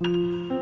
嗯。